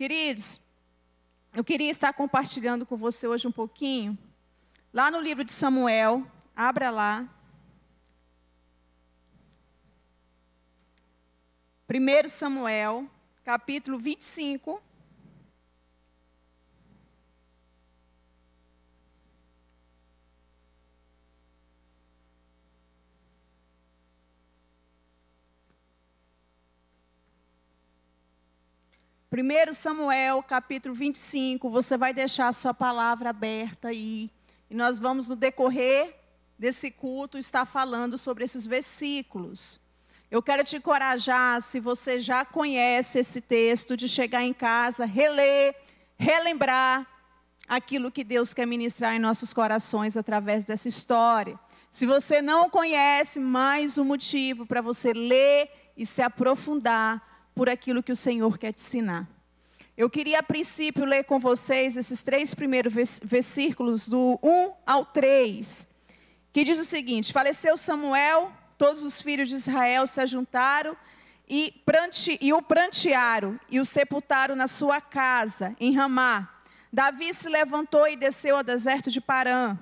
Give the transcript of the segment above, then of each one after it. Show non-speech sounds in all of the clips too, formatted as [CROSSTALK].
Queridos, eu queria estar compartilhando com você hoje um pouquinho, lá no livro de Samuel, abra lá. 1 Samuel, capítulo 25. Primeiro Samuel, capítulo 25, você vai deixar a sua palavra aberta aí. E nós vamos, no decorrer desse culto, estar falando sobre esses versículos. Eu quero te encorajar, se você já conhece esse texto, de chegar em casa, reler, relembrar aquilo que Deus quer ministrar em nossos corações através dessa história. Se você não conhece, mais um motivo para você ler e se aprofundar por aquilo que o Senhor quer te ensinar. Eu queria, a princípio, ler com vocês esses três primeiros versículos, do 1 ao 3, que diz o seguinte: Faleceu Samuel todos os filhos de Israel se ajuntaram e, prante, e o prantearam e o sepultaram na sua casa, em Ramá. Davi se levantou e desceu ao deserto de Parã.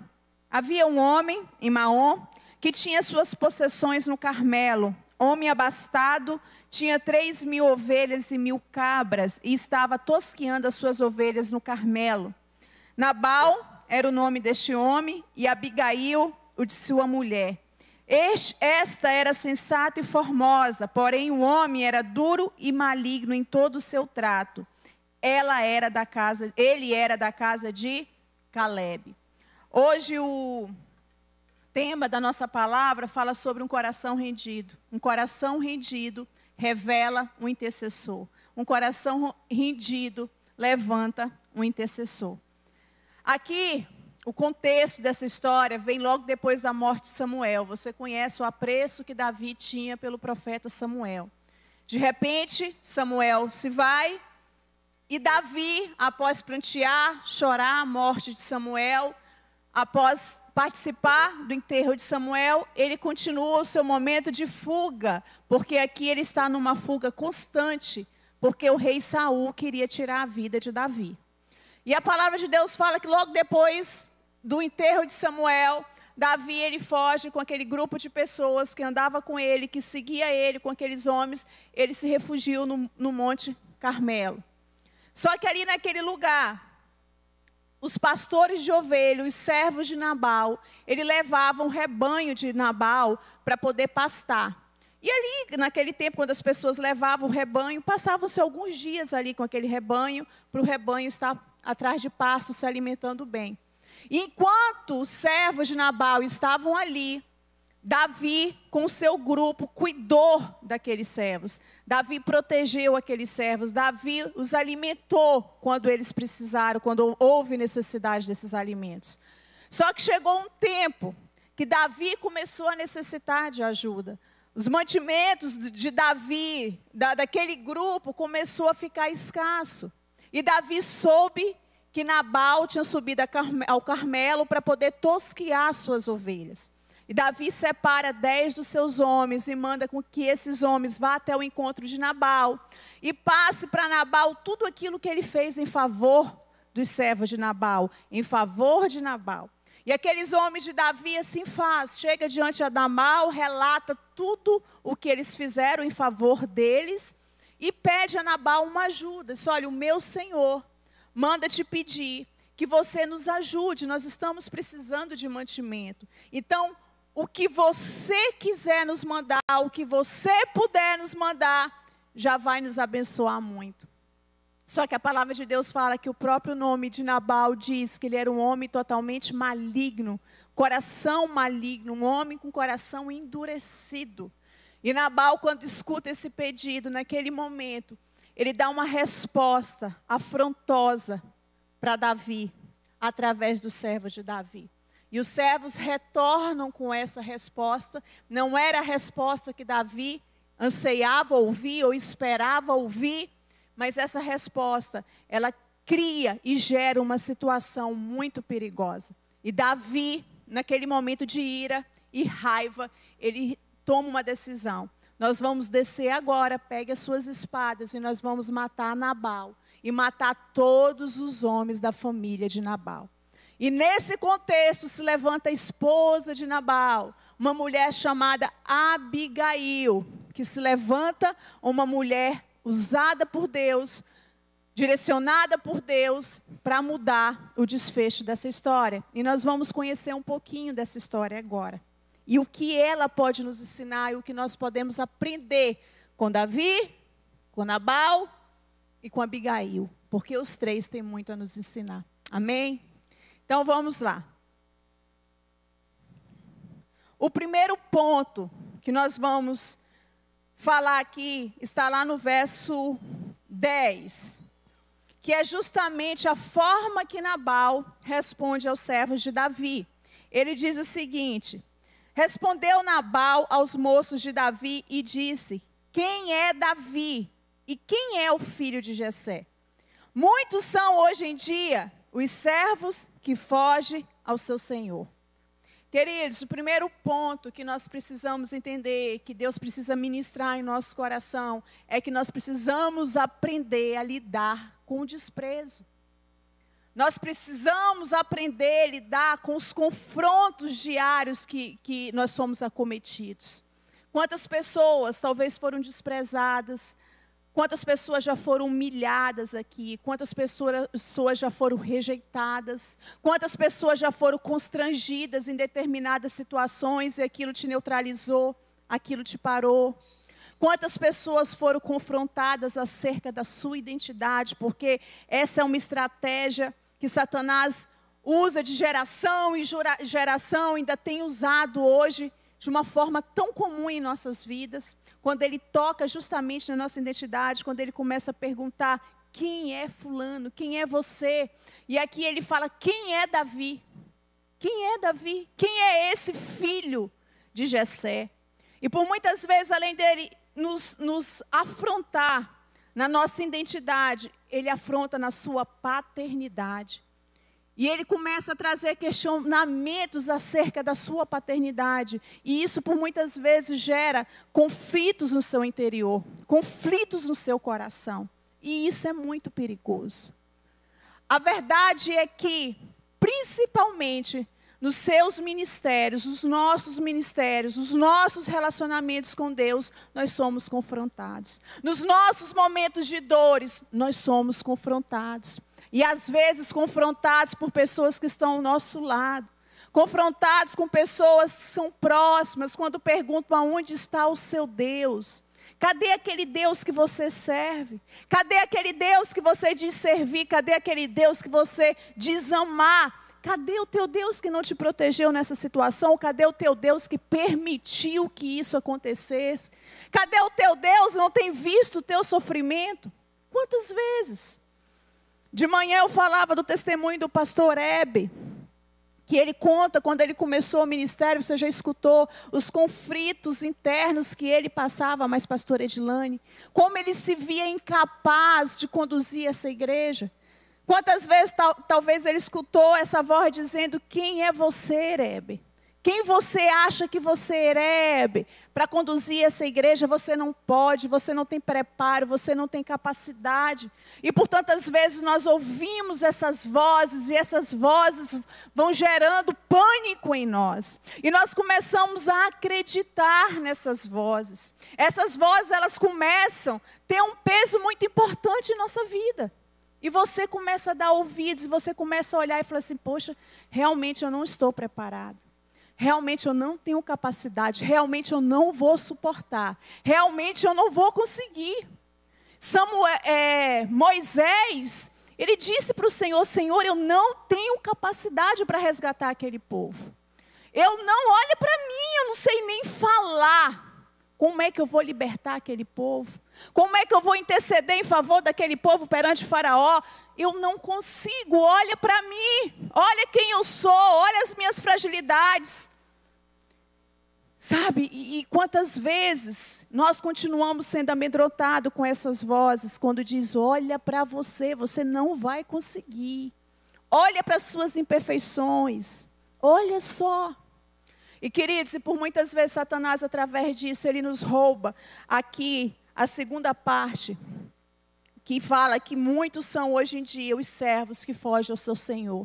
Havia um homem em Maom que tinha suas possessões no Carmelo. Homem abastado, tinha três mil ovelhas e mil cabras e estava tosqueando as suas ovelhas no Carmelo. Nabal era o nome deste homem e Abigail, o de sua mulher. Esta era sensata e formosa, porém o homem era duro e maligno em todo o seu trato. Ela era da casa, ele era da casa de Caleb. Hoje o tema da nossa palavra fala sobre um coração rendido. Um coração rendido revela um intercessor. Um coração rendido levanta um intercessor. Aqui o contexto dessa história vem logo depois da morte de Samuel. Você conhece o apreço que Davi tinha pelo profeta Samuel. De repente, Samuel se vai e Davi, após prantear, chorar a morte de Samuel, após participar do enterro de Samuel, ele continua o seu momento de fuga, porque aqui ele está numa fuga constante, porque o rei Saul queria tirar a vida de Davi. E a palavra de Deus fala que logo depois do enterro de Samuel, Davi ele foge com aquele grupo de pessoas que andava com ele, que seguia ele, com aqueles homens, ele se refugiou no, no Monte Carmelo. Só que ali naquele lugar, os pastores de ovelha, os servos de Nabal, ele levavam o rebanho de Nabal para poder pastar. E ali, naquele tempo, quando as pessoas levavam o rebanho, passavam-se alguns dias ali com aquele rebanho, para o rebanho estar atrás de pasto, se alimentando bem. Enquanto os servos de Nabal estavam ali, Davi, com seu grupo, cuidou daqueles servos. Davi protegeu aqueles servos. Davi os alimentou quando eles precisaram, quando houve necessidade desses alimentos. Só que chegou um tempo que Davi começou a necessitar de ajuda. Os mantimentos de Davi, da, daquele grupo, começou a ficar escasso. E Davi soube que Nabal tinha subido ao Carmelo para poder tosquiar suas ovelhas. E Davi separa dez dos seus homens e manda com que esses homens vá até o encontro de Nabal e passe para Nabal tudo aquilo que ele fez em favor dos servos de Nabal, em favor de Nabal. E aqueles homens de Davi assim faz, chega diante de Nabal, relata tudo o que eles fizeram em favor deles e pede a Nabal uma ajuda. Diz, olha, o meu senhor manda te pedir que você nos ajude, nós estamos precisando de mantimento. Então, o que você quiser nos mandar, o que você puder nos mandar, já vai nos abençoar muito. Só que a palavra de Deus fala que o próprio nome de Nabal diz que ele era um homem totalmente maligno, coração maligno, um homem com coração endurecido. E Nabal, quando escuta esse pedido, naquele momento, ele dá uma resposta afrontosa para Davi, através dos servos de Davi. E os servos retornam com essa resposta. Não era a resposta que Davi anseiava ouvir ou esperava ouvir, mas essa resposta, ela cria e gera uma situação muito perigosa. E Davi, naquele momento de ira e raiva, ele toma uma decisão. Nós vamos descer agora, pegue as suas espadas e nós vamos matar Nabal. e matar todos os homens da família de Nabal. E nesse contexto se levanta a esposa de Nabal, uma mulher chamada Abigail, que se levanta uma mulher usada por Deus, direcionada por Deus para mudar o desfecho dessa história. E nós vamos conhecer um pouquinho dessa história agora. E o que ela pode nos ensinar e o que nós podemos aprender com Davi, com Nabal e com Abigail, porque os três têm muito a nos ensinar. Amém? Então vamos lá. O primeiro ponto que nós vamos falar aqui está lá no verso 10, que é justamente a forma que Nabal responde aos servos de Davi. Ele diz o seguinte: Respondeu Nabal aos moços de Davi e disse: Quem é Davi e quem é o filho de Jessé? Muitos são hoje em dia os servos que fogem ao seu senhor. Queridos, o primeiro ponto que nós precisamos entender, que Deus precisa ministrar em nosso coração, é que nós precisamos aprender a lidar com o desprezo. Nós precisamos aprender a lidar com os confrontos diários que, que nós somos acometidos. Quantas pessoas talvez foram desprezadas, Quantas pessoas já foram humilhadas aqui? Quantas pessoas já foram rejeitadas? Quantas pessoas já foram constrangidas em determinadas situações e aquilo te neutralizou, aquilo te parou? Quantas pessoas foram confrontadas acerca da sua identidade? Porque essa é uma estratégia que Satanás usa de geração em geração, ainda tem usado hoje de uma forma tão comum em nossas vidas, quando ele toca justamente na nossa identidade, quando ele começa a perguntar quem é fulano, quem é você? E aqui ele fala quem é Davi? Quem é Davi? Quem é esse filho de Jessé? E por muitas vezes, além dele nos, nos afrontar na nossa identidade, ele afronta na sua paternidade. E ele começa a trazer questionamentos acerca da sua paternidade. E isso, por muitas vezes, gera conflitos no seu interior, conflitos no seu coração. E isso é muito perigoso. A verdade é que, principalmente nos seus ministérios, os nossos ministérios, os nossos relacionamentos com Deus, nós somos confrontados. Nos nossos momentos de dores, nós somos confrontados. E às vezes confrontados por pessoas que estão ao nosso lado. Confrontados com pessoas que são próximas, quando perguntam aonde está o seu Deus. Cadê aquele Deus que você serve? Cadê aquele Deus que você diz servir? Cadê aquele Deus que você diz amar? Cadê o teu Deus que não te protegeu nessa situação? Cadê o teu Deus que permitiu que isso acontecesse? Cadê o teu Deus que não tem visto o teu sofrimento? Quantas vezes? De manhã eu falava do testemunho do pastor Hebe, que ele conta quando ele começou o ministério, você já escutou os conflitos internos que ele passava, mas pastor Edilane, como ele se via incapaz de conduzir essa igreja. Quantas vezes tal, talvez ele escutou essa voz dizendo: Quem é você, Hebe? Quem você acha que você é, para conduzir essa igreja? Você não pode, você não tem preparo, você não tem capacidade. E por tantas vezes nós ouvimos essas vozes e essas vozes vão gerando pânico em nós. E nós começamos a acreditar nessas vozes. Essas vozes elas começam a ter um peso muito importante em nossa vida. E você começa a dar ouvidos, você começa a olhar e falar assim: "Poxa, realmente eu não estou preparado realmente eu não tenho capacidade, realmente eu não vou suportar, realmente eu não vou conseguir. Samuel, é, Moisés, ele disse para o Senhor: Senhor, eu não tenho capacidade para resgatar aquele povo. Eu não, olhe para mim, eu não sei nem falar. Como é que eu vou libertar aquele povo? Como é que eu vou interceder em favor daquele povo perante Faraó? Eu não consigo. Olha para mim. Olha quem eu sou. Olha as minhas fragilidades. Sabe? E, e quantas vezes nós continuamos sendo amedrontados com essas vozes quando diz: "Olha para você, você não vai conseguir. Olha para as suas imperfeições. Olha só. E queridos, e por muitas vezes Satanás, através disso, ele nos rouba aqui a segunda parte, que fala que muitos são hoje em dia os servos que fogem ao seu Senhor.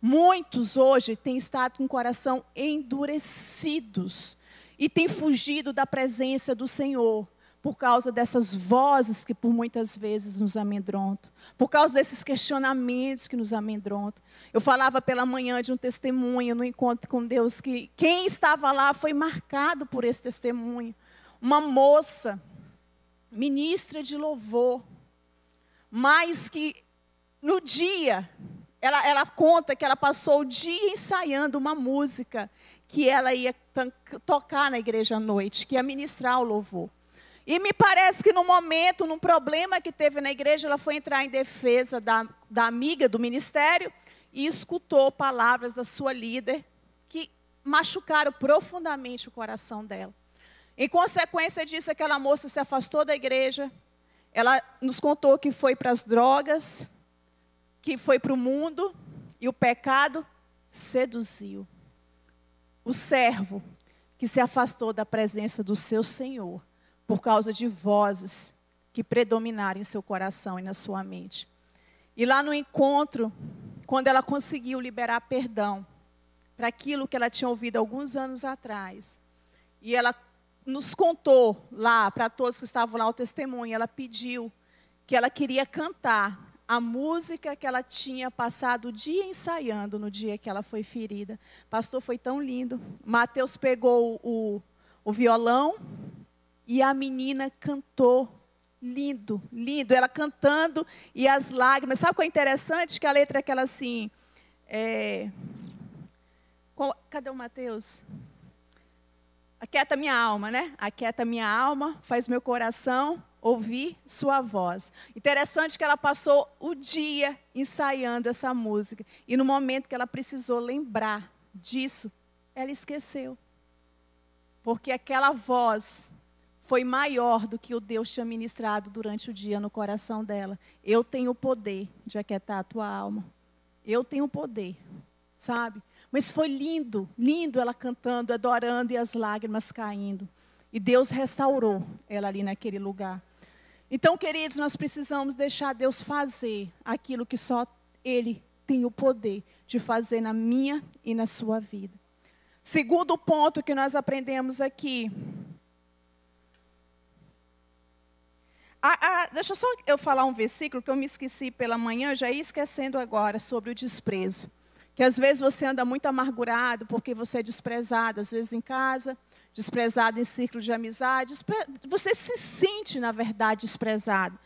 Muitos hoje têm estado com o coração endurecidos e têm fugido da presença do Senhor por causa dessas vozes que por muitas vezes nos amedrontam, por causa desses questionamentos que nos amedrontam. Eu falava pela manhã de um testemunho no encontro com Deus que quem estava lá foi marcado por esse testemunho. Uma moça, ministra de louvor, mas que no dia, ela, ela conta que ela passou o dia ensaiando uma música que ela ia tocar na igreja à noite, que ia ministrar o louvor. E me parece que no momento, num problema que teve na igreja, ela foi entrar em defesa da, da amiga do ministério e escutou palavras da sua líder que machucaram profundamente o coração dela. Em consequência disso, aquela moça se afastou da igreja. Ela nos contou que foi para as drogas, que foi para o mundo e o pecado seduziu. O servo que se afastou da presença do seu Senhor por causa de vozes que predominaram em seu coração e na sua mente. E lá no encontro, quando ela conseguiu liberar perdão para aquilo que ela tinha ouvido alguns anos atrás, e ela nos contou lá, para todos que estavam lá, o testemunho, ela pediu que ela queria cantar a música que ela tinha passado o dia ensaiando no dia que ela foi ferida. Pastor, foi tão lindo. Mateus pegou o, o violão, e a menina cantou. Lindo, lindo. Ela cantando e as lágrimas. Sabe o que é interessante? Que a letra é aquela assim. É... Cadê o Mateus? Aquieta minha alma, né? Aquieta minha alma, faz meu coração ouvir sua voz. Interessante que ela passou o dia ensaiando essa música. E no momento que ela precisou lembrar disso, ela esqueceu. Porque aquela voz foi maior do que o Deus tinha ministrado durante o dia no coração dela. Eu tenho o poder de aquietar a tua alma. Eu tenho o poder, sabe? Mas foi lindo, lindo ela cantando, adorando e as lágrimas caindo. E Deus restaurou ela ali naquele lugar. Então, queridos, nós precisamos deixar Deus fazer aquilo que só Ele tem o poder de fazer na minha e na sua vida. Segundo ponto que nós aprendemos aqui, Ah, ah, deixa só eu falar um versículo que eu me esqueci pela manhã, já ia esquecendo agora, sobre o desprezo. Que às vezes você anda muito amargurado porque você é desprezado, às vezes em casa, desprezado em círculo de amizade. Você se sente, na verdade, desprezado.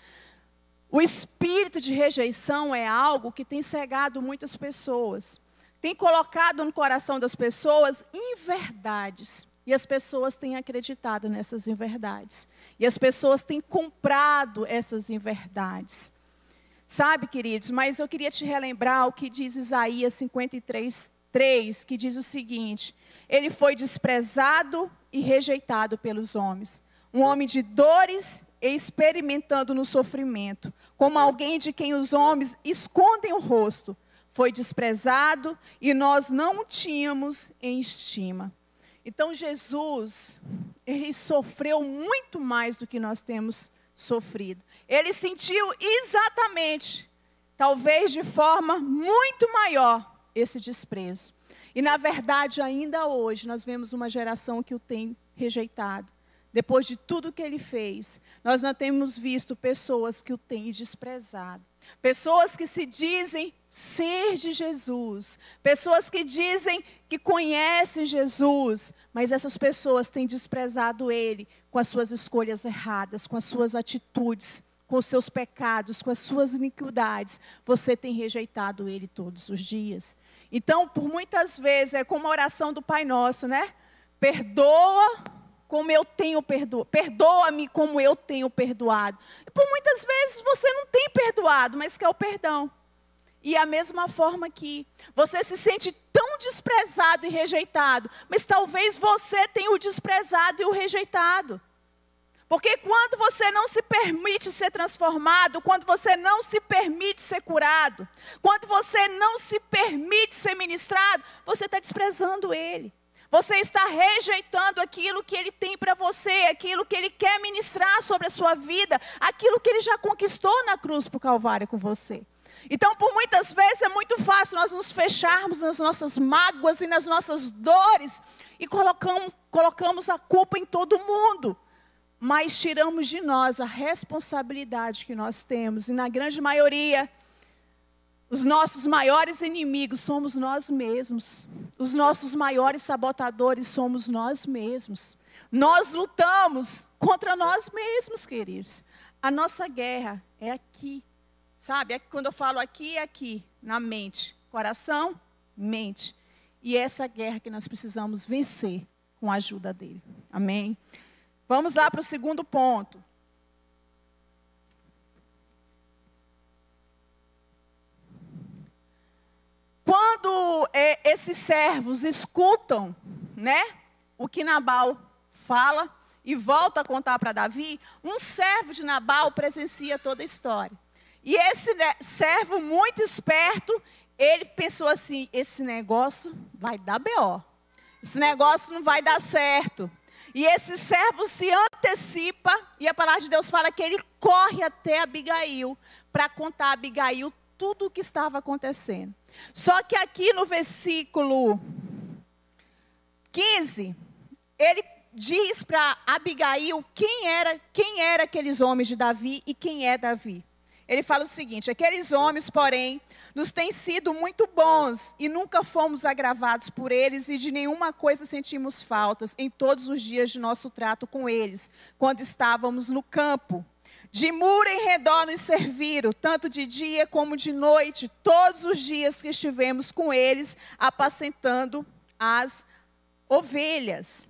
O espírito de rejeição é algo que tem cegado muitas pessoas. Tem colocado no coração das pessoas inverdades. E as pessoas têm acreditado nessas inverdades. E as pessoas têm comprado essas inverdades. Sabe, queridos, mas eu queria te relembrar o que diz Isaías 53, 3, que diz o seguinte: Ele foi desprezado e rejeitado pelos homens, um homem de dores e experimentando no sofrimento, como alguém de quem os homens escondem o rosto. Foi desprezado e nós não o tínhamos em estima. Então Jesus, ele sofreu muito mais do que nós temos sofrido. Ele sentiu exatamente, talvez de forma muito maior, esse desprezo. E na verdade, ainda hoje, nós vemos uma geração que o tem rejeitado. Depois de tudo que ele fez, nós não temos visto pessoas que o têm desprezado. Pessoas que se dizem ser de Jesus, pessoas que dizem que conhecem Jesus, mas essas pessoas têm desprezado Ele com as suas escolhas erradas, com as suas atitudes, com os seus pecados, com as suas iniquidades. Você tem rejeitado Ele todos os dias. Então, por muitas vezes, é como a oração do Pai Nosso, né? Perdoa como eu tenho perdoado. Perdoa-me como eu tenho perdoado. Por muitas vezes você não tem perdoado, mas quer o perdão. E a mesma forma que você se sente tão desprezado e rejeitado, mas talvez você tenha o desprezado e o rejeitado. Porque quando você não se permite ser transformado, quando você não se permite ser curado, quando você não se permite ser ministrado, você está desprezando Ele. Você está rejeitando aquilo que Ele tem para você, aquilo que Ele quer ministrar sobre a sua vida, aquilo que Ele já conquistou na cruz por Calvário com você. Então, por muitas vezes é muito fácil nós nos fecharmos nas nossas mágoas e nas nossas dores e colocamos, colocamos a culpa em todo mundo. Mas tiramos de nós a responsabilidade que nós temos. E na grande maioria, os nossos maiores inimigos somos nós mesmos. Os nossos maiores sabotadores somos nós mesmos. Nós lutamos contra nós mesmos, queridos. A nossa guerra é aqui. Sabe? É quando eu falo aqui, é aqui, na mente. Coração, mente. E é essa guerra que nós precisamos vencer com a ajuda dele. Amém? Vamos lá para o segundo ponto. Quando é, esses servos escutam, né, o que Nabal fala e volta a contar para Davi, um servo de Nabal presencia toda a história. E esse servo muito esperto, ele pensou assim: esse negócio vai dar BO. Esse negócio não vai dar certo. E esse servo se antecipa, e a palavra de Deus fala que ele corre até Abigail para contar a Abigail tudo o que estava acontecendo. Só que aqui no versículo 15, ele diz para Abigail quem era, quem era aqueles homens de Davi e quem é Davi. Ele fala o seguinte: aqueles homens, porém, nos têm sido muito bons e nunca fomos agravados por eles e de nenhuma coisa sentimos faltas em todos os dias de nosso trato com eles, quando estávamos no campo. De muro em redor nos serviram, tanto de dia como de noite, todos os dias que estivemos com eles, apacentando as ovelhas.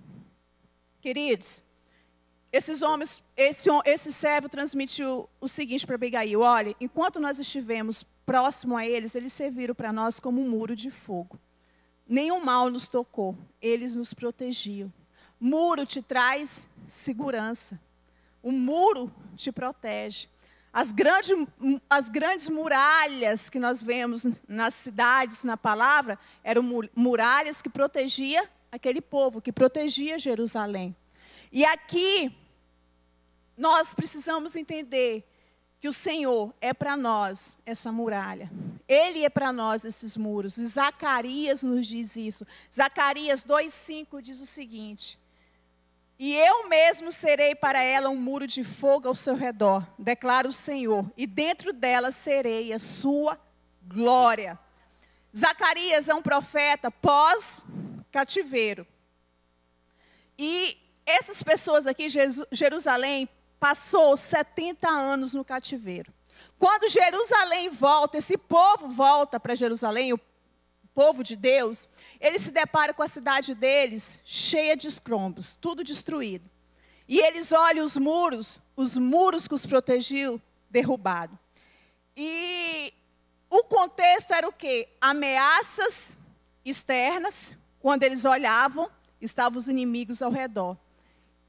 Queridos, esses homens, esse, esse servo transmitiu o seguinte para Abigail: olha, enquanto nós estivemos próximo a eles, eles serviram para nós como um muro de fogo. Nenhum mal nos tocou, eles nos protegiam. Muro te traz segurança. O muro te protege. As grandes, as grandes muralhas que nós vemos nas cidades, na palavra, eram muralhas que protegia aquele povo, que protegia Jerusalém. E aqui, nós precisamos entender que o Senhor é para nós essa muralha. Ele é para nós esses muros. Zacarias nos diz isso. Zacarias 2:5 diz o seguinte: E eu mesmo serei para ela um muro de fogo ao seu redor, declara o Senhor, e dentro dela serei a sua glória. Zacarias é um profeta pós cativeiro. E essas pessoas aqui, Jerusalém, passou 70 anos no cativeiro. Quando Jerusalém volta, esse povo volta para Jerusalém, o povo de Deus, eles se deparam com a cidade deles cheia de escombros, tudo destruído. E eles olham os muros, os muros que os protegiam, derrubado. E o contexto era o quê? Ameaças externas, quando eles olhavam, estavam os inimigos ao redor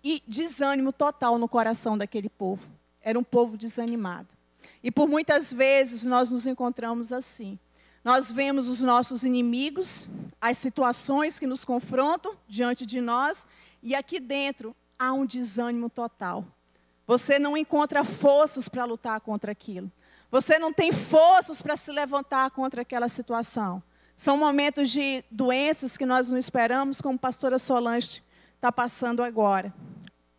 e desânimo total no coração daquele povo. Era um povo desanimado. E por muitas vezes nós nos encontramos assim. Nós vemos os nossos inimigos, as situações que nos confrontam diante de nós, e aqui dentro há um desânimo total. Você não encontra forças para lutar contra aquilo. Você não tem forças para se levantar contra aquela situação. São momentos de doenças que nós não esperamos, como a pastora Solange está passando agora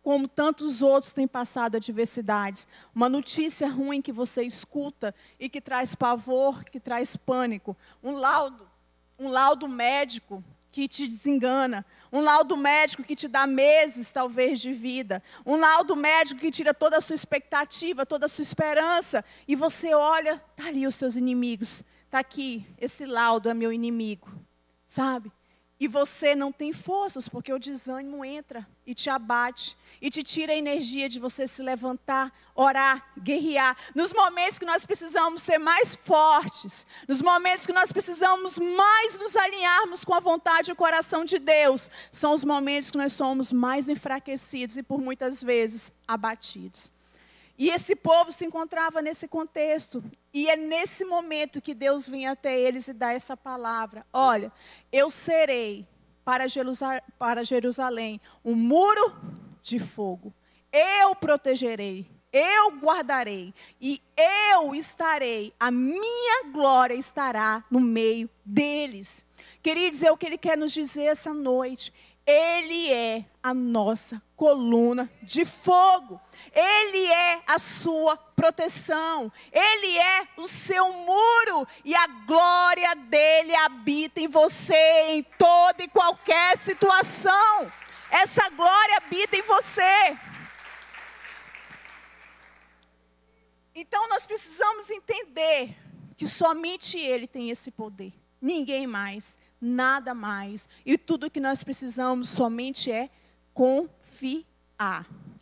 como tantos outros têm passado adversidades. Uma notícia ruim que você escuta e que traz pavor, que traz pânico. Um laudo, um laudo médico que te desengana, um laudo médico que te dá meses, talvez, de vida, um laudo médico que tira toda a sua expectativa, toda a sua esperança, e você olha, está ali os seus inimigos, está aqui, esse laudo é meu inimigo, sabe? E você não tem forças, porque o desânimo entra e te abate, e te tira a energia de você se levantar, orar, guerrear. Nos momentos que nós precisamos ser mais fortes, nos momentos que nós precisamos mais nos alinharmos com a vontade e o coração de Deus, são os momentos que nós somos mais enfraquecidos e por muitas vezes abatidos. E esse povo se encontrava nesse contexto. E é nesse momento que Deus vem até eles e dá essa palavra: Olha, eu serei para Jerusalém um muro de fogo. Eu protegerei, eu guardarei e eu estarei, a minha glória estará no meio deles. Queridos, é o que ele quer nos dizer essa noite. Ele é a nossa coluna de fogo. Ele é a sua proteção. Ele é o seu muro. E a glória dele habita em você em toda e qualquer situação. Essa glória habita em você. Então nós precisamos entender que somente Ele tem esse poder. Ninguém mais, nada mais. E tudo que nós precisamos somente é confiar.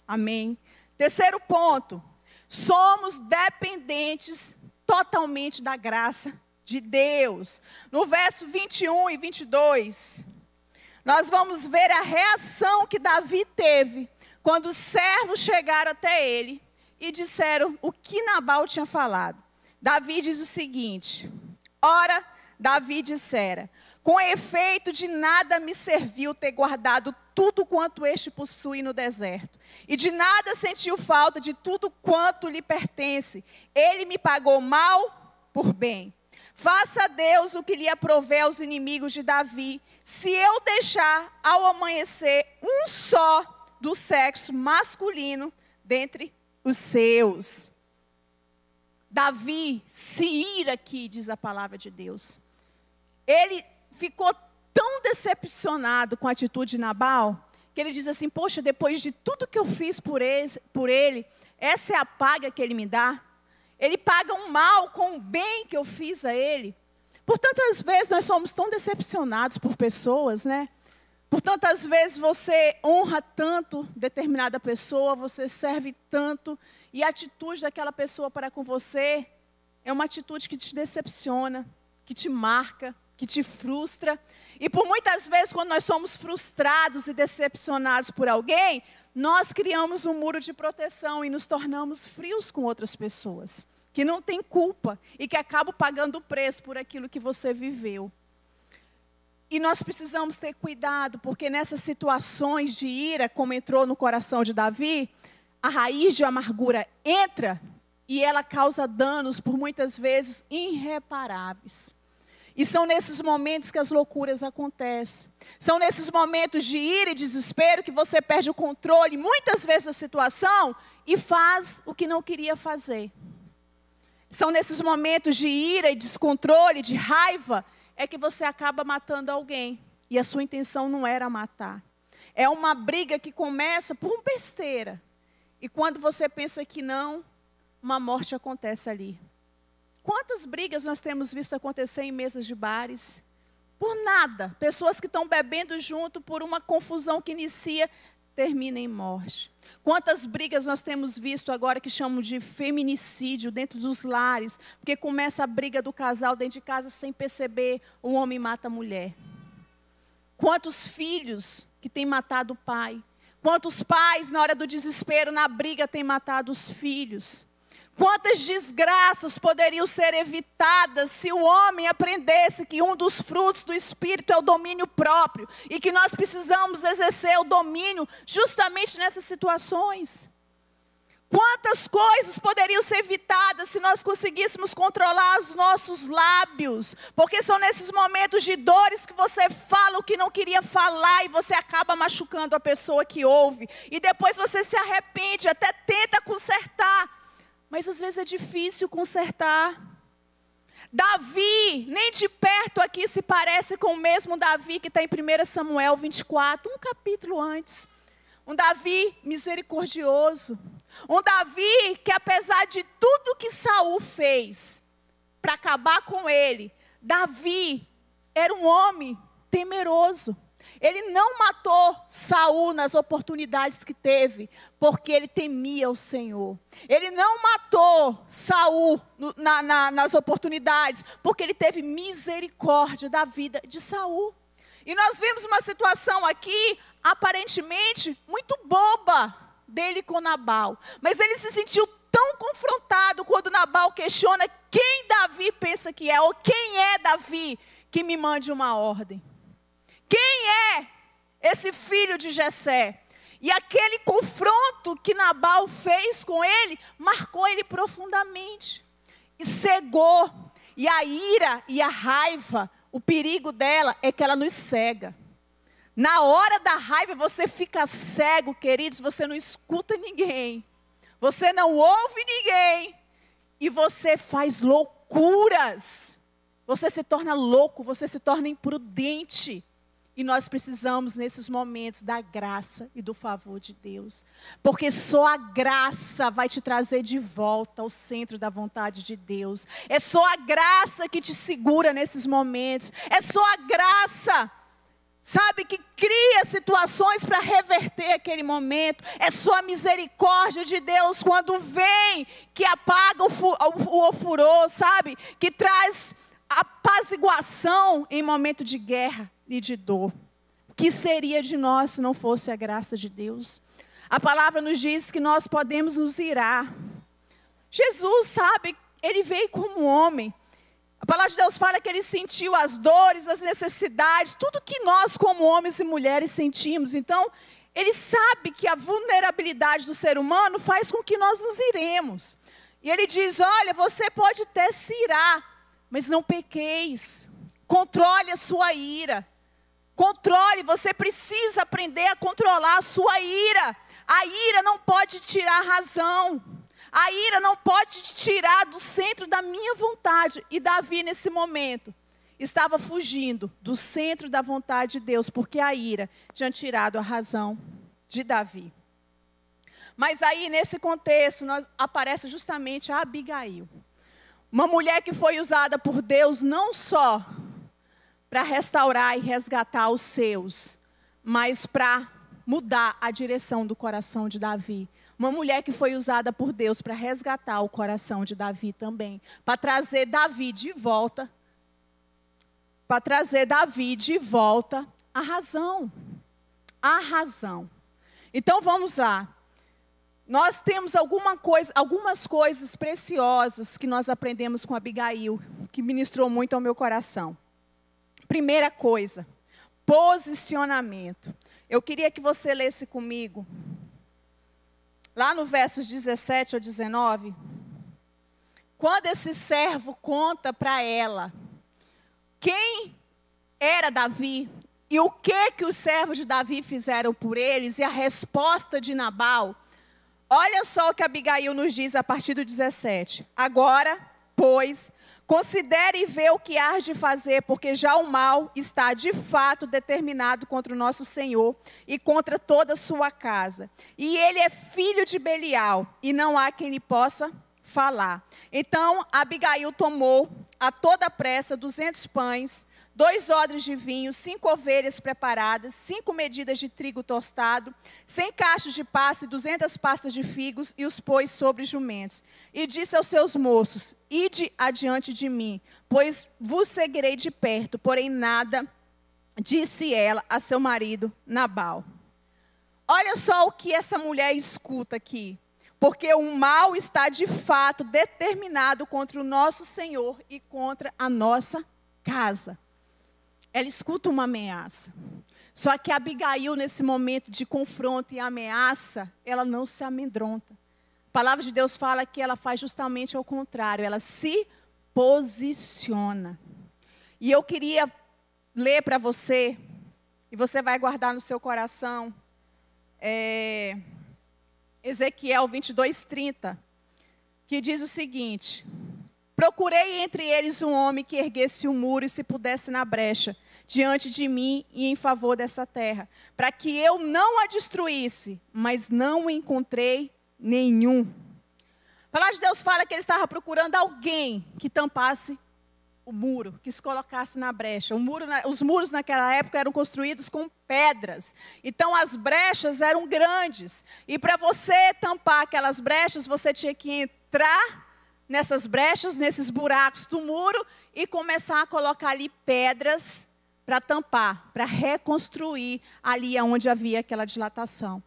Amém. Terceiro ponto. Somos dependentes totalmente da graça de Deus. No verso 21 e 22, nós vamos ver a reação que Davi teve quando os servos chegaram até ele e disseram o que Nabal tinha falado. Davi diz o seguinte: Ora, Davi dissera: Com efeito, de nada me serviu ter guardado tudo quanto este possui no deserto, e de nada sentiu falta de tudo quanto lhe pertence. Ele me pagou mal por bem. Faça Deus o que lhe aprover aos inimigos de Davi, se eu deixar ao amanhecer um só do sexo masculino dentre os seus. Davi se ira aqui, diz a palavra de Deus. Ele ficou tão decepcionado com a atitude de Nabal, que ele diz assim: Poxa, depois de tudo que eu fiz por ele, por ele, essa é a paga que ele me dá. Ele paga um mal com o bem que eu fiz a ele. Por tantas vezes nós somos tão decepcionados por pessoas, né? Por tantas vezes você honra tanto determinada pessoa, você serve tanto, e a atitude daquela pessoa para com você é uma atitude que te decepciona, que te marca, que te frustra. E por muitas vezes, quando nós somos frustrados e decepcionados por alguém, nós criamos um muro de proteção e nos tornamos frios com outras pessoas, que não têm culpa e que acabam pagando o preço por aquilo que você viveu. E nós precisamos ter cuidado, porque nessas situações de ira, como entrou no coração de Davi, a raiz de amargura entra e ela causa danos, por muitas vezes, irreparáveis. E são nesses momentos que as loucuras acontecem. São nesses momentos de ira e desespero que você perde o controle, muitas vezes, da situação e faz o que não queria fazer. São nesses momentos de ira e descontrole, de raiva, é que você acaba matando alguém. E a sua intenção não era matar. É uma briga que começa por uma besteira. E quando você pensa que não, uma morte acontece ali. Quantas brigas nós temos visto acontecer em mesas de bares? Por nada. Pessoas que estão bebendo junto por uma confusão que inicia, termina em morte. Quantas brigas nós temos visto agora que chamam de feminicídio dentro dos lares, porque começa a briga do casal dentro de casa sem perceber, o homem mata a mulher. Quantos filhos que têm matado o pai? Quantos pais, na hora do desespero, na briga, têm matado os filhos? Quantas desgraças poderiam ser evitadas se o homem aprendesse que um dos frutos do Espírito é o domínio próprio e que nós precisamos exercer o domínio justamente nessas situações? Quantas coisas poderiam ser evitadas se nós conseguíssemos controlar os nossos lábios? Porque são nesses momentos de dores que você fala o que não queria falar e você acaba machucando a pessoa que ouve. E depois você se arrepende, até tenta consertar mas às vezes é difícil consertar. Davi, nem de perto aqui se parece com o mesmo Davi que está em 1 Samuel 24, um capítulo antes. Um Davi misericordioso. Um Davi que, apesar de tudo que Saul fez para acabar com ele, Davi era um homem temeroso. Ele não matou Saul nas oportunidades que teve, porque ele temia o Senhor. Ele não matou Saul na, na, nas oportunidades, porque ele teve misericórdia da vida de Saul. E nós vimos uma situação aqui, aparentemente, muito boba dele com Nabal. Mas ele se sentiu tão confrontado quando Nabal questiona quem Davi pensa que é, ou quem é Davi que me mande uma ordem. Quem é esse filho de Jessé? E aquele confronto que Nabal fez com ele marcou ele profundamente e cegou. E a ira e a raiva, o perigo dela é que ela nos cega. Na hora da raiva você fica cego, queridos, você não escuta ninguém. Você não ouve ninguém. E você faz loucuras. Você se torna louco, você se torna imprudente. E nós precisamos, nesses momentos, da graça e do favor de Deus. Porque só a graça vai te trazer de volta ao centro da vontade de Deus. É só a graça que te segura nesses momentos. É só a graça, sabe, que cria situações para reverter aquele momento. É só a misericórdia de Deus quando vem, que apaga o, o, o furor, sabe? Que traz apaziguação em momento de guerra e de dor. O que seria de nós se não fosse a graça de Deus? A palavra nos diz que nós podemos nos irar. Jesus, sabe, ele veio como homem. A palavra de Deus fala que ele sentiu as dores, as necessidades, tudo que nós, como homens e mulheres, sentimos. Então, ele sabe que a vulnerabilidade do ser humano faz com que nós nos iremos. E ele diz: Olha, você pode até se irar, mas não pequeis. Controle a sua ira. Controle, você precisa aprender a controlar a sua ira. A ira não pode tirar a razão. A ira não pode te tirar do centro da minha vontade. E Davi, nesse momento, estava fugindo do centro da vontade de Deus, porque a ira tinha tirado a razão de Davi. Mas aí, nesse contexto, nós, aparece justamente a Abigail. Uma mulher que foi usada por Deus não só para restaurar e resgatar os seus, mas para mudar a direção do coração de Davi. Uma mulher que foi usada por Deus para resgatar o coração de Davi também, para trazer Davi de volta, para trazer Davi de volta à razão. A razão. Então vamos lá. Nós temos alguma coisa, algumas coisas preciosas que nós aprendemos com Abigail, que ministrou muito ao meu coração. Primeira coisa, posicionamento. Eu queria que você lesse comigo, lá no versos 17 ao 19, quando esse servo conta para ela quem era Davi e o que que os servos de Davi fizeram por eles e a resposta de Nabal. Olha só o que Abigail nos diz a partir do 17. Agora, pois, Considere e vê o que há de fazer, porque já o mal está de fato determinado contra o nosso Senhor e contra toda a sua casa. E ele é filho de Belial, e não há quem lhe possa falar. Então Abigail tomou a toda pressa duzentos pães, dois odres de vinho, cinco ovelhas preparadas, cinco medidas de trigo tostado, cem cachos de passa e duzentas pastas de figos, e os pôs sobre jumentos. E disse aos seus moços: Ide adiante de mim, pois vos seguirei de perto. Porém, nada disse ela a seu marido Nabal. Olha só o que essa mulher escuta aqui. Porque o mal está de fato determinado contra o nosso Senhor e contra a nossa casa ela escuta uma ameaça. Só que Abigail, nesse momento de confronto e ameaça, ela não se amedronta. A palavra de Deus fala que ela faz justamente ao contrário, ela se posiciona. E eu queria ler para você, e você vai guardar no seu coração, é, Ezequiel 22, 30, que diz o seguinte: Procurei entre eles um homem que erguesse o um muro e se pudesse na brecha diante de mim e em favor dessa terra, para que eu não a destruísse, mas não encontrei nenhum. A palavra de Deus fala que ele estava procurando alguém que tampasse o muro, que se colocasse na brecha. Muro, os muros naquela época eram construídos com pedras. Então as brechas eram grandes. E para você tampar aquelas brechas, você tinha que entrar nessas brechas, nesses buracos do muro e começar a colocar ali pedras para tampar, para reconstruir ali onde havia aquela dilatação.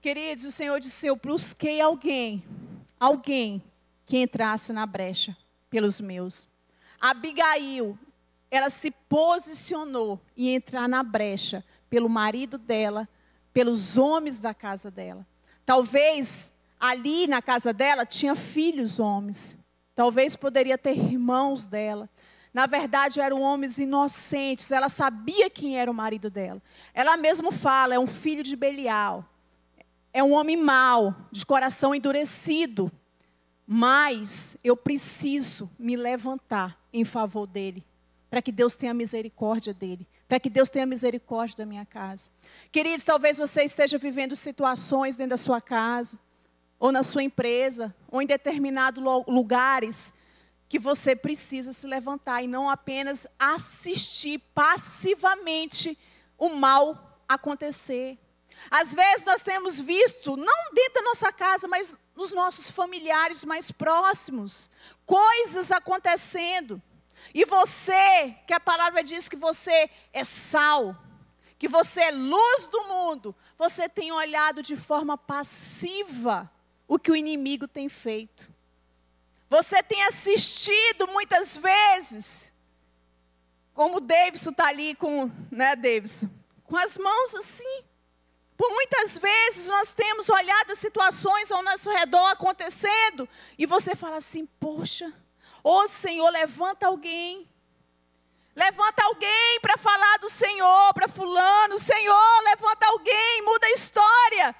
Queridos, o Senhor disse: Eu busquei alguém, alguém que entrasse na brecha pelos meus. Abigail ela se posicionou em entrar na brecha pelo marido dela, pelos homens da casa dela. Talvez ali na casa dela tinha filhos homens. Talvez poderia ter irmãos dela. Na verdade, eram homens inocentes. Ela sabia quem era o marido dela. Ela mesmo fala: é um filho de Belial. É um homem mau, de coração endurecido. Mas eu preciso me levantar em favor dele, para que Deus tenha misericórdia dele, para que Deus tenha misericórdia da minha casa. Queridos, talvez você esteja vivendo situações dentro da sua casa, ou na sua empresa, ou em determinados lugares que você precisa se levantar e não apenas assistir passivamente o mal acontecer. Às vezes nós temos visto, não dentro da nossa casa, mas nos nossos familiares mais próximos, coisas acontecendo. E você, que a palavra diz que você é sal, que você é luz do mundo, você tem olhado de forma passiva o que o inimigo tem feito. Você tem assistido muitas vezes, como o Davidson está ali com, né, Davidson? Com as mãos assim. Por muitas vezes nós temos olhado situações ao nosso redor acontecendo e você fala assim: Poxa, ô Senhor, levanta alguém. Levanta alguém para falar do Senhor, para Fulano. Senhor, levanta alguém, muda a história.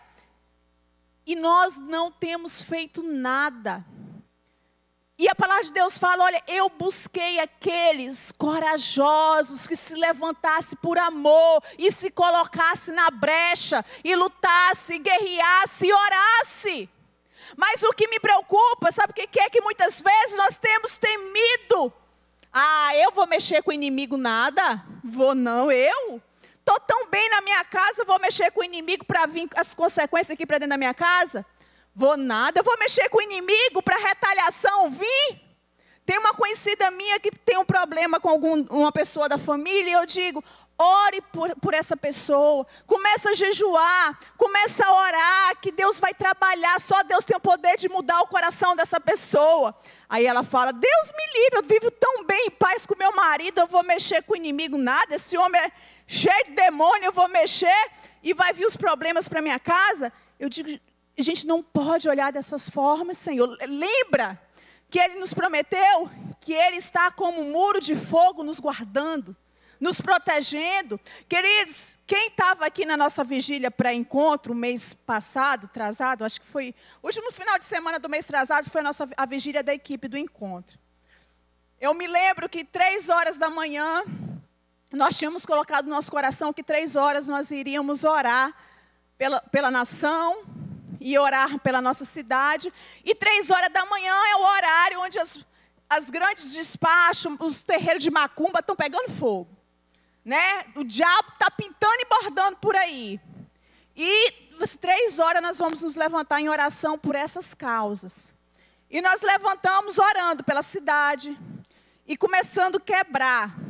E nós não temos feito nada. E a palavra de Deus fala: olha, eu busquei aqueles corajosos que se levantasse por amor e se colocasse na brecha e lutasse, guerreasse e orasse. Mas o que me preocupa, sabe o que é? Que muitas vezes nós temos temido. Ah, eu vou mexer com o inimigo nada? Vou não, eu? Estou tão bem na minha casa, vou mexer com o inimigo para vir as consequências aqui para dentro da minha casa? Vou nada, vou mexer com o inimigo para retaliação vir. Tem uma conhecida minha que tem um problema com algum, uma pessoa da família, e eu digo: ore por, por essa pessoa, começa a jejuar, começa a orar, que Deus vai trabalhar, só Deus tem o poder de mudar o coração dessa pessoa. Aí ela fala: Deus me livre, eu vivo tão bem em paz com meu marido, eu vou mexer com o inimigo, nada, esse homem é cheio de demônio, eu vou mexer e vai vir os problemas para minha casa. Eu digo, a gente não pode olhar dessas formas, Senhor. Lembra que Ele nos prometeu que Ele está como um muro de fogo nos guardando, nos protegendo. Queridos, quem estava aqui na nossa vigília pré-encontro, mês passado, trazado, acho que foi, último final de semana do mês trazado, foi a nossa a vigília da equipe do encontro. Eu me lembro que três horas da manhã, nós tínhamos colocado no nosso coração que três horas nós iríamos orar pela, pela nação, e orar pela nossa cidade. E três horas da manhã é o horário onde as, as grandes despachos, os terreiros de macumba estão pegando fogo. Né? O diabo está pintando e bordando por aí. E às três horas nós vamos nos levantar em oração por essas causas. E nós levantamos orando pela cidade e começando a quebrar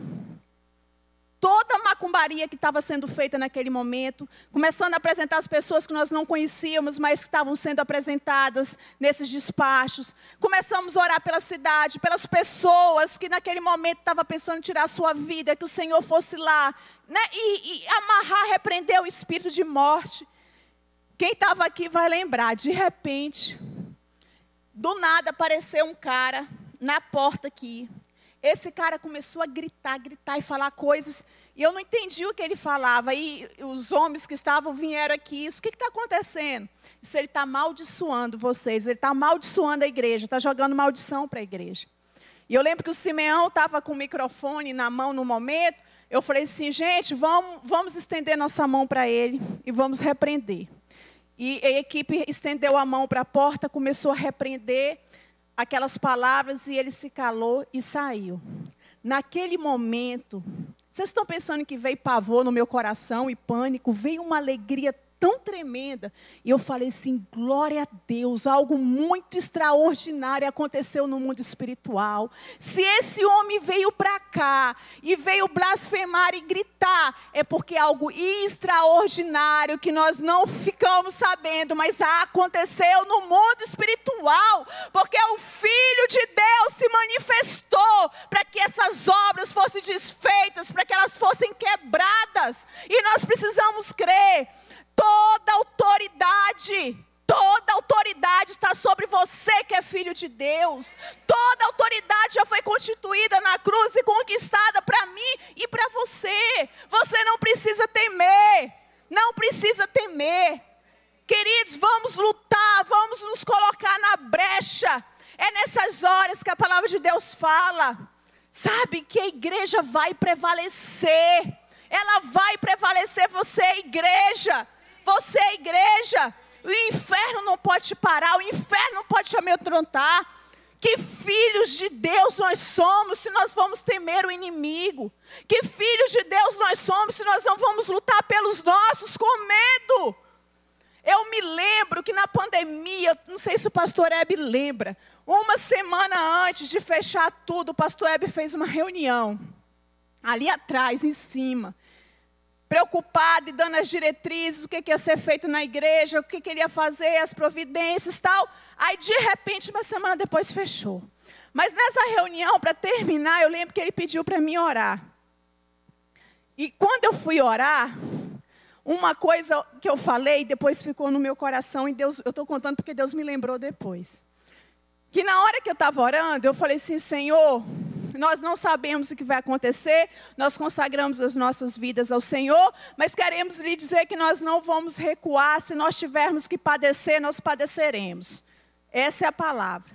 toda a macumbaria que estava sendo feita naquele momento, começando a apresentar as pessoas que nós não conhecíamos, mas que estavam sendo apresentadas nesses despachos. Começamos a orar pela cidade, pelas pessoas que naquele momento estavam pensando em tirar a sua vida, que o Senhor fosse lá, né? e, e amarrar, repreender o espírito de morte. Quem estava aqui vai lembrar, de repente, do nada apareceu um cara na porta aqui, esse cara começou a gritar, gritar e falar coisas, e eu não entendi o que ele falava. E os homens que estavam vieram aqui, isso, o que está acontecendo? Isso ele está amaldiçoando vocês, ele está amaldiçoando a igreja, está jogando maldição para a igreja. E eu lembro que o Simeão estava com o microfone na mão no momento, eu falei assim, gente, vamos, vamos estender nossa mão para ele e vamos repreender. E a equipe estendeu a mão para a porta, começou a repreender aquelas palavras e ele se calou e saiu. Naquele momento, vocês estão pensando que veio pavor no meu coração e pânico? Veio uma alegria tão tremenda. E eu falei assim: glória a Deus, algo muito extraordinário aconteceu no mundo espiritual. Se esse homem veio para cá e veio blasfemar e gritar, é porque algo extraordinário que nós não ficamos sabendo, mas aconteceu no mundo espiritual, porque o Filho de Deus se manifestou para que essas obras fossem desfeitas, para que elas fossem quebradas. E nós precisamos crer. Toda autoridade, toda autoridade está sobre você que é filho de Deus. Toda autoridade já foi constituída na cruz e conquistada para mim e para você. Você não precisa temer. Não precisa temer. Queridos, vamos lutar, vamos nos colocar na brecha. É nessas horas que a palavra de Deus fala. Sabe que a igreja vai prevalecer. Ela vai prevalecer. Você é igreja. Você é igreja. O inferno não pode te parar. O inferno não pode te amedrontar. Que filhos de Deus nós somos se nós vamos temer o inimigo? Que filhos de Deus nós somos se nós não vamos lutar pelos nossos com medo? Eu me lembro que na pandemia, não sei se o pastor Hebe lembra, uma semana antes de fechar tudo, o pastor Hebe fez uma reunião, ali atrás, em cima, preocupado e dando as diretrizes, o que, que ia ser feito na igreja, o que, que ele ia fazer, as providências tal. Aí, de repente, uma semana depois, fechou. Mas nessa reunião, para terminar, eu lembro que ele pediu para mim orar. E quando eu fui orar, uma coisa que eu falei, depois ficou no meu coração, e Deus, eu estou contando porque Deus me lembrou depois. Que na hora que eu estava orando, eu falei assim, Senhor, nós não sabemos o que vai acontecer, nós consagramos as nossas vidas ao Senhor, mas queremos lhe dizer que nós não vamos recuar, se nós tivermos que padecer, nós padeceremos. Essa é a palavra.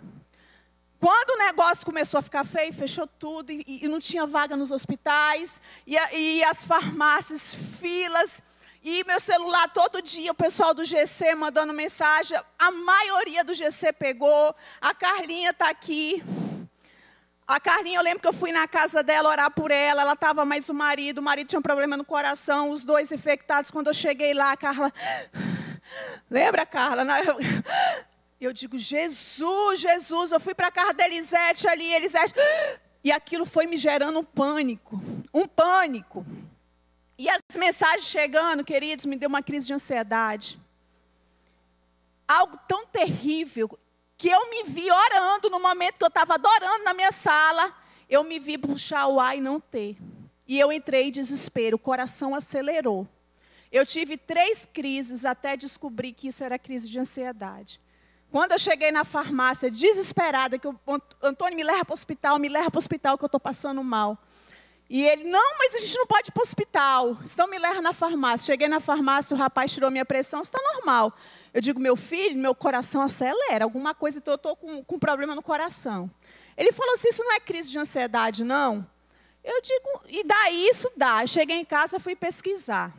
Quando o negócio começou a ficar feio, fechou tudo e, e não tinha vaga nos hospitais, e, e as farmácias, filas. E meu celular, todo dia, o pessoal do GC mandando mensagem. A maioria do GC pegou. A Carlinha está aqui. A Carlinha, eu lembro que eu fui na casa dela orar por ela. Ela estava mais o marido. O marido tinha um problema no coração. Os dois infectados. Quando eu cheguei lá, a Carla. [SIGHS] Lembra, Carla? [LAUGHS] Eu digo, Jesus, Jesus. Eu fui para a casa da Elisete ali. Elisete. [GASPS] E aquilo foi me gerando um pânico. Um pânico. E as mensagens chegando, queridos, me deu uma crise de ansiedade. Algo tão terrível que eu me vi orando no momento que eu estava adorando na minha sala, eu me vi puxar o ar e não ter. E eu entrei em desespero, o coração acelerou. Eu tive três crises até descobrir que isso era crise de ansiedade. Quando eu cheguei na farmácia, desesperada, que o Antônio me leva para o hospital, me leva para o hospital que eu estou passando mal. E ele, não, mas a gente não pode ir para o hospital. Então me leva na farmácia. Cheguei na farmácia, o rapaz tirou minha pressão, está normal. Eu digo, meu filho, meu coração acelera, alguma coisa, então eu estou com, com problema no coração. Ele falou assim, isso não é crise de ansiedade, não? Eu digo, e daí isso dá. cheguei em casa, fui pesquisar.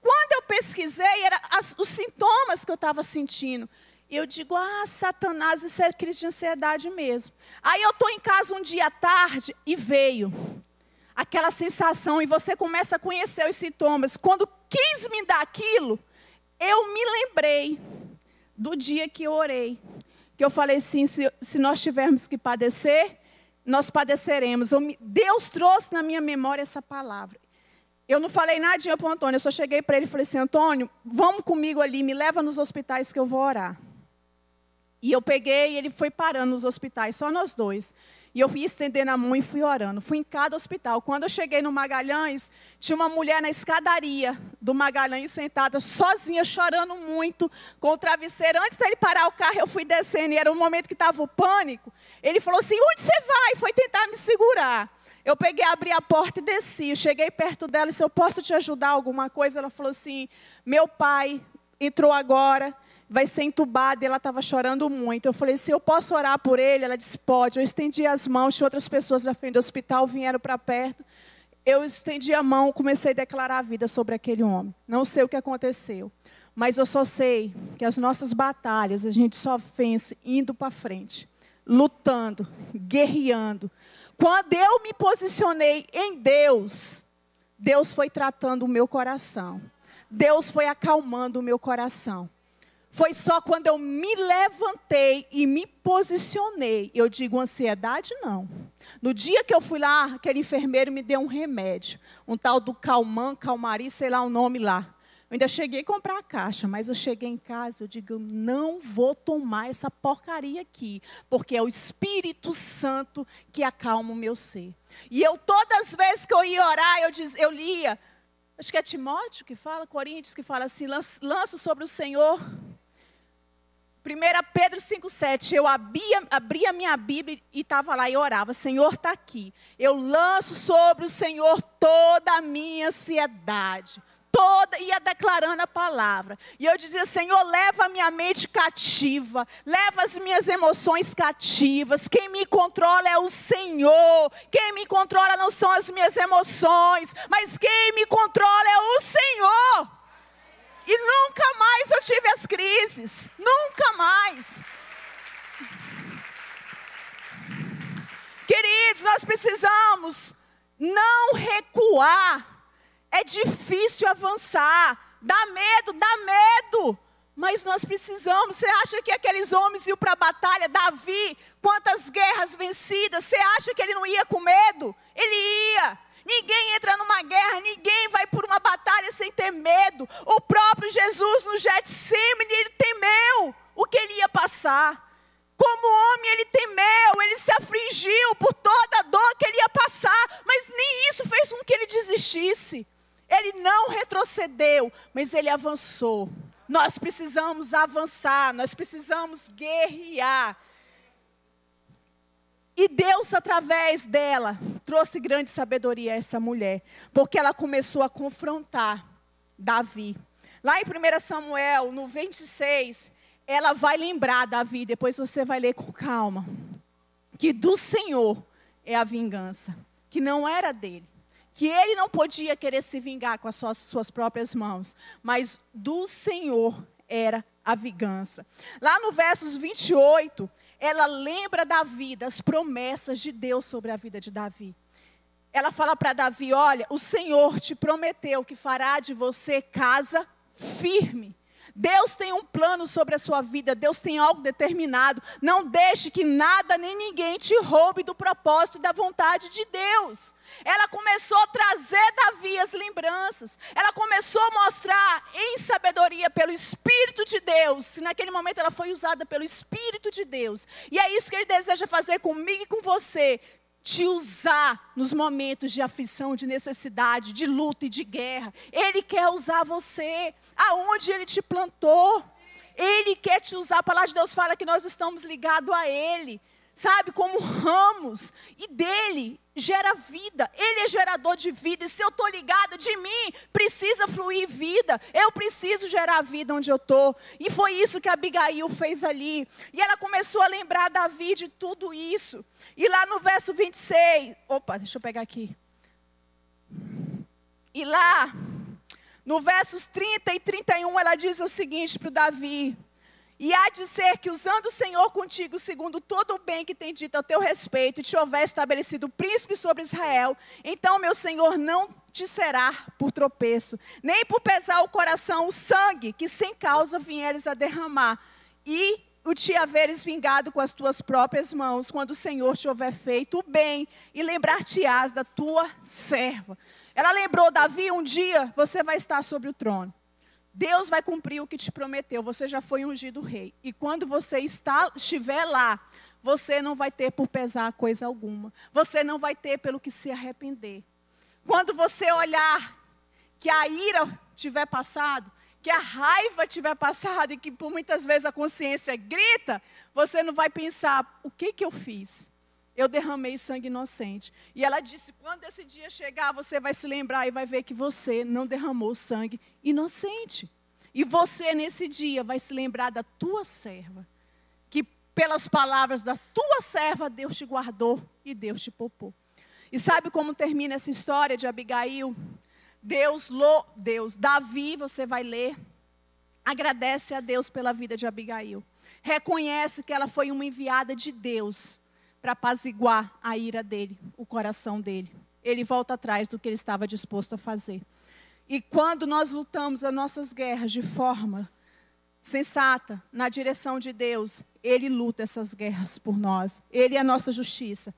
Quando eu pesquisei, eram os sintomas que eu estava sentindo. Eu digo, ah, Satanás, isso é crise de ansiedade mesmo. Aí eu estou em casa um dia à tarde e veio aquela sensação e você começa a conhecer os sintomas. Quando quis me dar aquilo, eu me lembrei do dia que eu orei. Que eu falei assim: se, se nós tivermos que padecer, nós padeceremos. Deus trouxe na minha memória essa palavra. Eu não falei nada para o Antônio, eu só cheguei para ele e falei assim: Antônio, vamos comigo ali, me leva nos hospitais que eu vou orar. E eu peguei e ele foi parando nos hospitais, só nós dois. E eu fui estendendo a mão e fui orando. Fui em cada hospital. Quando eu cheguei no Magalhães, tinha uma mulher na escadaria do Magalhães sentada, sozinha, chorando muito, com o travesseiro. Antes dele parar o carro, eu fui descendo, e era um momento que estava o pânico. Ele falou assim: Onde você vai? Foi tentar me segurar. Eu peguei, abri a porta e desci. Cheguei perto dela e disse: Eu posso te ajudar alguma coisa? Ela falou assim: Meu pai entrou agora vai ser entubada e ela estava chorando muito. Eu falei, se eu posso orar por ele? Ela disse, pode. Eu estendi as mãos, e outras pessoas da frente do hospital vieram para perto. Eu estendi a mão, comecei a declarar a vida sobre aquele homem. Não sei o que aconteceu, mas eu só sei que as nossas batalhas a gente só vence indo para frente, lutando, guerreando. Quando eu me posicionei em Deus, Deus foi tratando o meu coração. Deus foi acalmando o meu coração. Foi só quando eu me levantei e me posicionei. Eu digo ansiedade, não. No dia que eu fui lá, aquele enfermeiro me deu um remédio. Um tal do Calman, Calmari, sei lá o nome lá. Eu ainda cheguei a comprar a caixa, mas eu cheguei em casa, eu digo, não vou tomar essa porcaria aqui, porque é o Espírito Santo que acalma o meu ser. E eu, todas as vezes que eu ia orar, eu, diz, eu lia, acho que é Timóteo que fala, Coríntios que fala assim: lanço sobre o Senhor 1 Pedro 5,7, eu abria, abria minha Bíblia e estava lá e orava, Senhor está aqui. Eu lanço sobre o Senhor toda a minha ansiedade. Toda, ia declarando a palavra. E eu dizia, Senhor, leva a minha mente cativa, leva as minhas emoções cativas. Quem me controla é o Senhor. Quem me controla não são as minhas emoções, mas quem me controla é o Senhor. E nunca mais eu tive as crises. Nunca mais. Queridos, nós precisamos não recuar. É difícil avançar. Dá medo, dá medo. Mas nós precisamos. Você acha que aqueles homens iam para a batalha? Davi, quantas guerras vencidas. Você acha que ele não ia com medo? Ele ia. Ninguém entra numa guerra, ninguém vai por uma batalha sem ter medo. O próprio Jesus no Getsemane, ele temeu o que ele ia passar. Como homem, ele temeu, ele se afligiu por toda a dor que ele ia passar, mas nem isso fez com que ele desistisse. Ele não retrocedeu, mas ele avançou. Nós precisamos avançar, nós precisamos guerrear. E Deus, através dela, trouxe grande sabedoria a essa mulher, porque ela começou a confrontar Davi. Lá em 1 Samuel, no 26, ela vai lembrar Davi, depois você vai ler com calma, que do Senhor é a vingança, que não era dele. Que ele não podia querer se vingar com as suas, suas próprias mãos, mas do Senhor era a vingança. Lá no versos 28, ela lembra Davi, das promessas de Deus sobre a vida de Davi. Ela fala para Davi: Olha, o Senhor te prometeu que fará de você casa firme. Deus tem um plano sobre a sua vida, Deus tem algo determinado. Não deixe que nada nem ninguém te roube do propósito e da vontade de Deus. Ela começou a trazer Davi as lembranças. Ela começou a mostrar em sabedoria pelo Espírito de Deus. E naquele momento ela foi usada pelo Espírito de Deus. E é isso que ele deseja fazer comigo e com você te usar nos momentos de aflição, de necessidade, de luta e de guerra. Ele quer usar você aonde ele te plantou. Ele quer te usar. A palavra de Deus fala que nós estamos ligados a Ele sabe, como ramos, e dele gera vida. Ele é gerador de vida. E se eu estou ligada de mim, precisa fluir vida. Eu preciso gerar vida onde eu estou. E foi isso que Abigail fez ali. E ela começou a lembrar Davi de tudo isso. E lá no verso 26, opa, deixa eu pegar aqui. E lá, no versos 30 e 31, ela diz o seguinte para Davi: e há de ser que, usando o Senhor contigo, segundo todo o bem que tem dito a teu respeito, e te houver estabelecido príncipe sobre Israel, então, meu Senhor, não te será por tropeço, nem por pesar o coração o sangue que sem causa vieres a derramar, e o te haveres vingado com as tuas próprias mãos, quando o Senhor te houver feito o bem, e lembrar-te-ás da tua serva. Ela lembrou, Davi, um dia você vai estar sobre o trono. Deus vai cumprir o que te prometeu. Você já foi ungido rei. E quando você está, estiver lá, você não vai ter por pesar coisa alguma. Você não vai ter pelo que se arrepender. Quando você olhar que a ira tiver passado, que a raiva tiver passado e que por muitas vezes a consciência grita, você não vai pensar: o que que eu fiz? Eu derramei sangue inocente. E ela disse: quando esse dia chegar, você vai se lembrar e vai ver que você não derramou sangue inocente. E você, nesse dia, vai se lembrar da tua serva. Que pelas palavras da tua serva, Deus te guardou e Deus te poupou. E sabe como termina essa história de Abigail? Deus, lo, Deus, Davi, você vai ler, agradece a Deus pela vida de Abigail. Reconhece que ela foi uma enviada de Deus para apaziguar a ira dele, o coração dele. Ele volta atrás do que ele estava disposto a fazer. E quando nós lutamos as nossas guerras de forma sensata, na direção de Deus, Ele luta essas guerras por nós. Ele é a nossa justiça.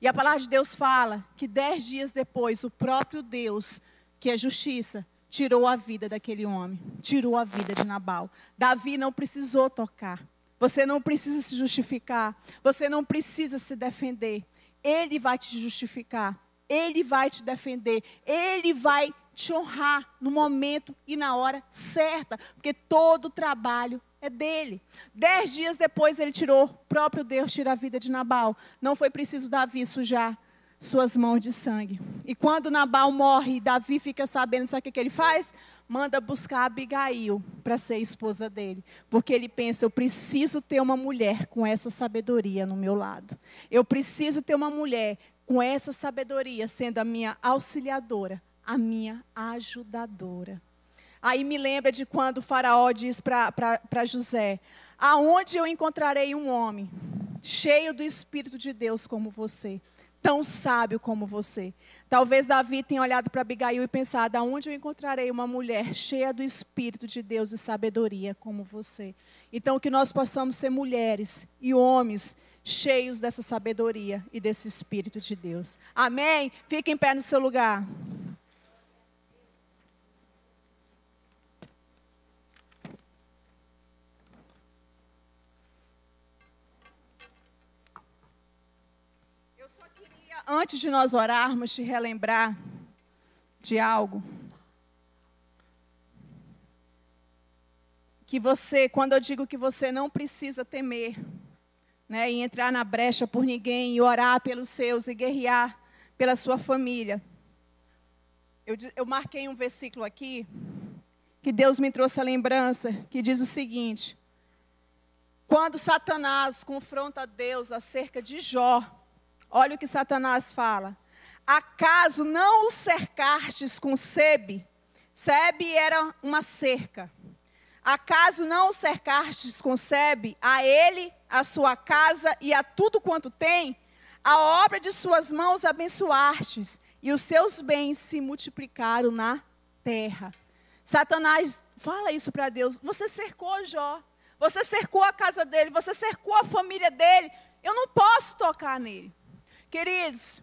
E a palavra de Deus fala que dez dias depois, o próprio Deus, que é justiça, tirou a vida daquele homem, tirou a vida de Nabal. Davi não precisou tocar. Você não precisa se justificar. Você não precisa se defender. Ele vai te justificar, Ele vai te defender, Ele vai te honrar no momento e na hora certa, porque todo o trabalho é dele. Dez dias depois ele tirou, próprio Deus tira a vida de Nabal. Não foi preciso Davi sujar suas mãos de sangue. E quando Nabal morre, Davi fica sabendo, sabe o que ele faz? Manda buscar Abigail para ser esposa dele. Porque ele pensa, eu preciso ter uma mulher com essa sabedoria no meu lado. Eu preciso ter uma mulher com essa sabedoria sendo a minha auxiliadora, a minha ajudadora. Aí me lembra de quando o faraó diz para José: Aonde eu encontrarei um homem cheio do Espírito de Deus como você? tão sábio como você. Talvez Davi tenha olhado para Abigail e pensado: aonde eu encontrarei uma mulher cheia do Espírito de Deus e sabedoria como você? Então, que nós possamos ser mulheres e homens cheios dessa sabedoria e desse Espírito de Deus. Amém? Fique em pé no seu lugar. Antes de nós orarmos, te relembrar de algo. Que você, quando eu digo que você não precisa temer, né, e entrar na brecha por ninguém, e orar pelos seus, e guerrear pela sua família. Eu, eu marquei um versículo aqui, que Deus me trouxe a lembrança, que diz o seguinte: quando Satanás confronta Deus acerca de Jó, Olha o que Satanás fala. Acaso não o cercastes com sebe? Sebe era uma cerca. Acaso não o cercastes com sebe? A ele, a sua casa e a tudo quanto tem? A obra de suas mãos abençoastes, e os seus bens se multiplicaram na terra. Satanás fala isso para Deus. Você cercou Jó, você cercou a casa dele, você cercou a família dele. Eu não posso tocar nele. Queridos,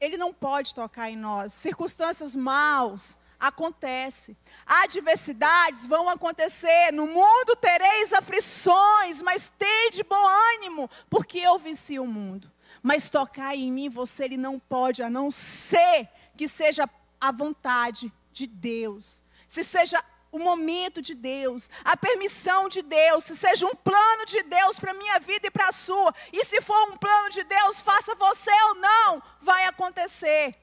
ele não pode tocar em nós. Circunstâncias maus acontecem. Adversidades vão acontecer. No mundo tereis aflições, mas de bom ânimo, porque eu venci o mundo. Mas tocar em mim você ele não pode, a não ser que seja a vontade de Deus. Se seja o momento de Deus, a permissão de Deus, se seja um plano de Deus para a minha vida e para a sua, e se for um plano de Deus, faça você ou não, vai acontecer.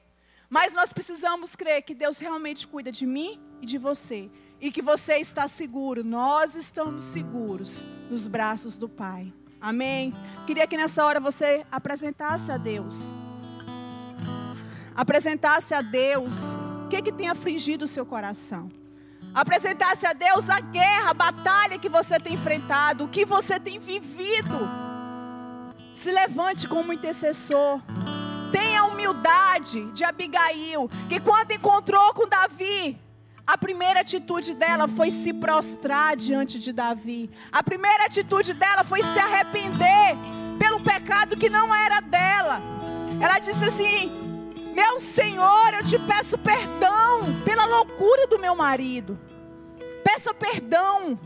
Mas nós precisamos crer que Deus realmente cuida de mim e de você, e que você está seguro, nós estamos seguros nos braços do Pai. Amém? Queria que nessa hora você apresentasse a Deus. Apresentasse a Deus o que, que tem afligido o seu coração. Apresentasse a Deus a guerra, a batalha que você tem enfrentado, o que você tem vivido. Se levante como intercessor. Tenha humildade de Abigail, que quando encontrou com Davi, a primeira atitude dela foi se prostrar diante de Davi. A primeira atitude dela foi se arrepender pelo pecado que não era dela. Ela disse assim: meu Senhor, eu te peço perdão pela loucura do meu marido. Peça perdão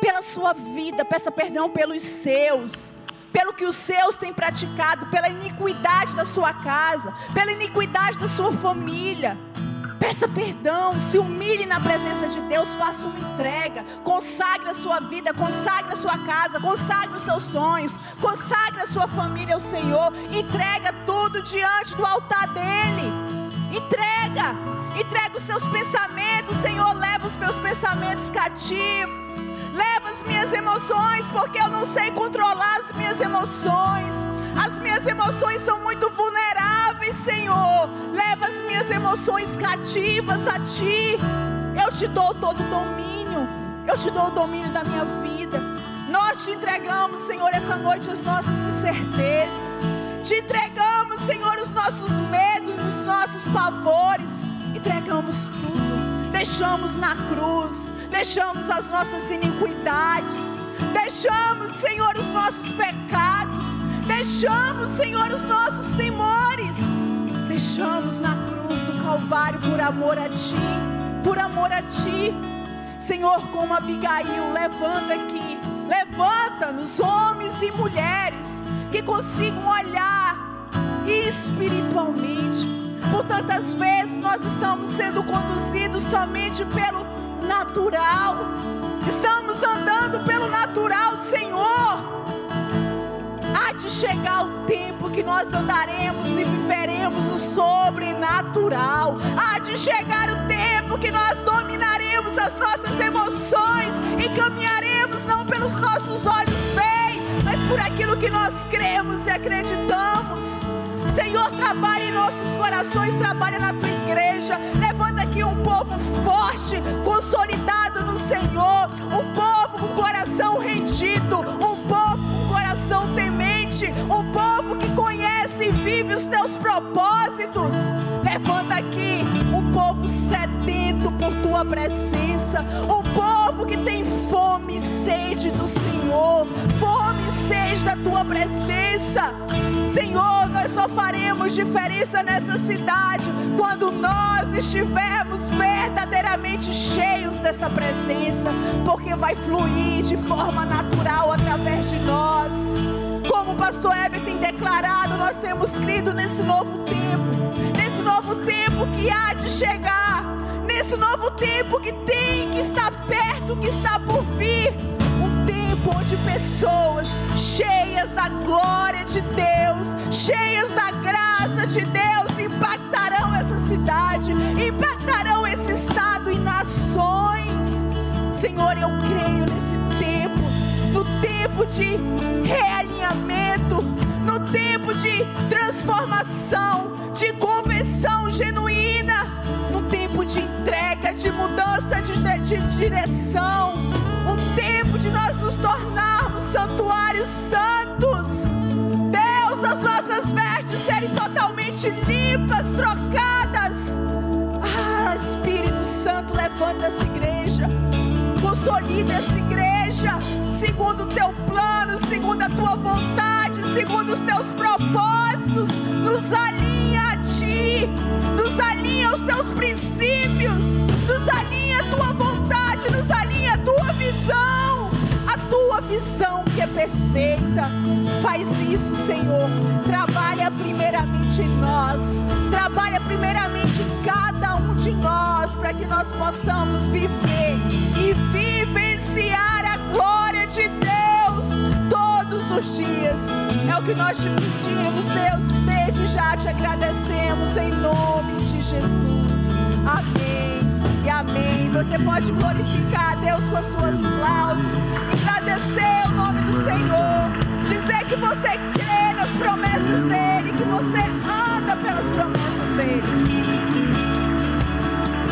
pela sua vida, peça perdão pelos seus, pelo que os seus têm praticado, pela iniquidade da sua casa, pela iniquidade da sua família. Peça perdão, se humilhe na presença de Deus, faça uma entrega, consagre a sua vida, consagre a sua casa, consagre os seus sonhos, consagre a sua família ao Senhor, entrega tudo diante do altar dele. Entrega, entrega os seus pensamentos, Senhor, leva os meus pensamentos cativos, leva as minhas emoções, porque eu não sei controlar as minhas emoções. As minhas emoções são muito vulneráveis, Senhor. Leva as minhas emoções cativas a Ti. Eu te dou todo o domínio. Eu te dou o domínio da minha vida. Nós te entregamos, Senhor, essa noite as nossas incertezas. Te entregamos, Senhor, os nossos medos, os nossos pavores. Entregamos tudo. Deixamos na cruz. Deixamos as nossas iniquidades. Deixamos, Senhor, os nossos pecados. Deixamos, Senhor, os nossos temores. Deixamos na cruz do Calvário por amor a Ti. Por amor a Ti. Senhor, como Abigail, levanta aqui. Levanta-nos, homens e mulheres, que consigam olhar espiritualmente. Por tantas vezes nós estamos sendo conduzidos somente pelo natural. Estamos andando pelo natural, Senhor. Há de chegar o tempo que nós andaremos e viveremos o sobrenatural. Há de chegar o tempo que nós dominaremos as nossas emoções e caminharemos não pelos nossos olhos por aquilo que nós cremos e acreditamos. Senhor, trabalha em nossos corações, trabalha na tua igreja. Levanta aqui um povo forte, consolidado no Senhor. Um povo com coração rendido. Um povo com coração temente. Um povo que conhece e vive os teus propósitos. Levanta aqui um povo sedento por tua presença. Um povo que tem fome e sede do Senhor. Fome e sede da tua presença. Senhor, nós só faremos diferença nessa cidade quando nós estivermos verdadeiramente cheios dessa presença, porque vai fluir de forma natural através de nós. Como o pastor Heber tem declarado, nós temos crido nesse novo tempo, nesse novo tempo que há de chegar, nesse novo tempo que tem, que está perto, que está por vir onde pessoas cheias da glória de Deus, cheias da graça de Deus, impactarão essa cidade, impactarão esse estado e nações. Senhor, eu creio nesse tempo, no tempo de realinhamento, no tempo de transformação, de conversão genuína, no tempo de entrega, de mudança de, de, de direção um tempo de nós nos tornarmos santuários santos. Deus, as nossas vestes serem totalmente limpas, trocadas. Ah, Espírito Santo, levanta essa igreja. Consolida essa igreja, segundo o teu plano, segundo a tua vontade, segundo os teus propósitos. Nos alinha nos alinha aos teus princípios, nos alinha a tua vontade, nos alinha a tua visão, a tua visão que é perfeita. Faz isso, Senhor. Trabalha primeiramente em nós, trabalha primeiramente em cada um de nós, para que nós possamos viver e vivenciar a glória de Deus os dias. É o que nós te pedimos, Deus. Desde já te agradecemos em nome de Jesus. Amém e amém. Você pode glorificar a Deus com as suas palavras, agradecer o nome do Senhor, dizer que você crê nas promessas dEle, que você anda pelas promessas dEle.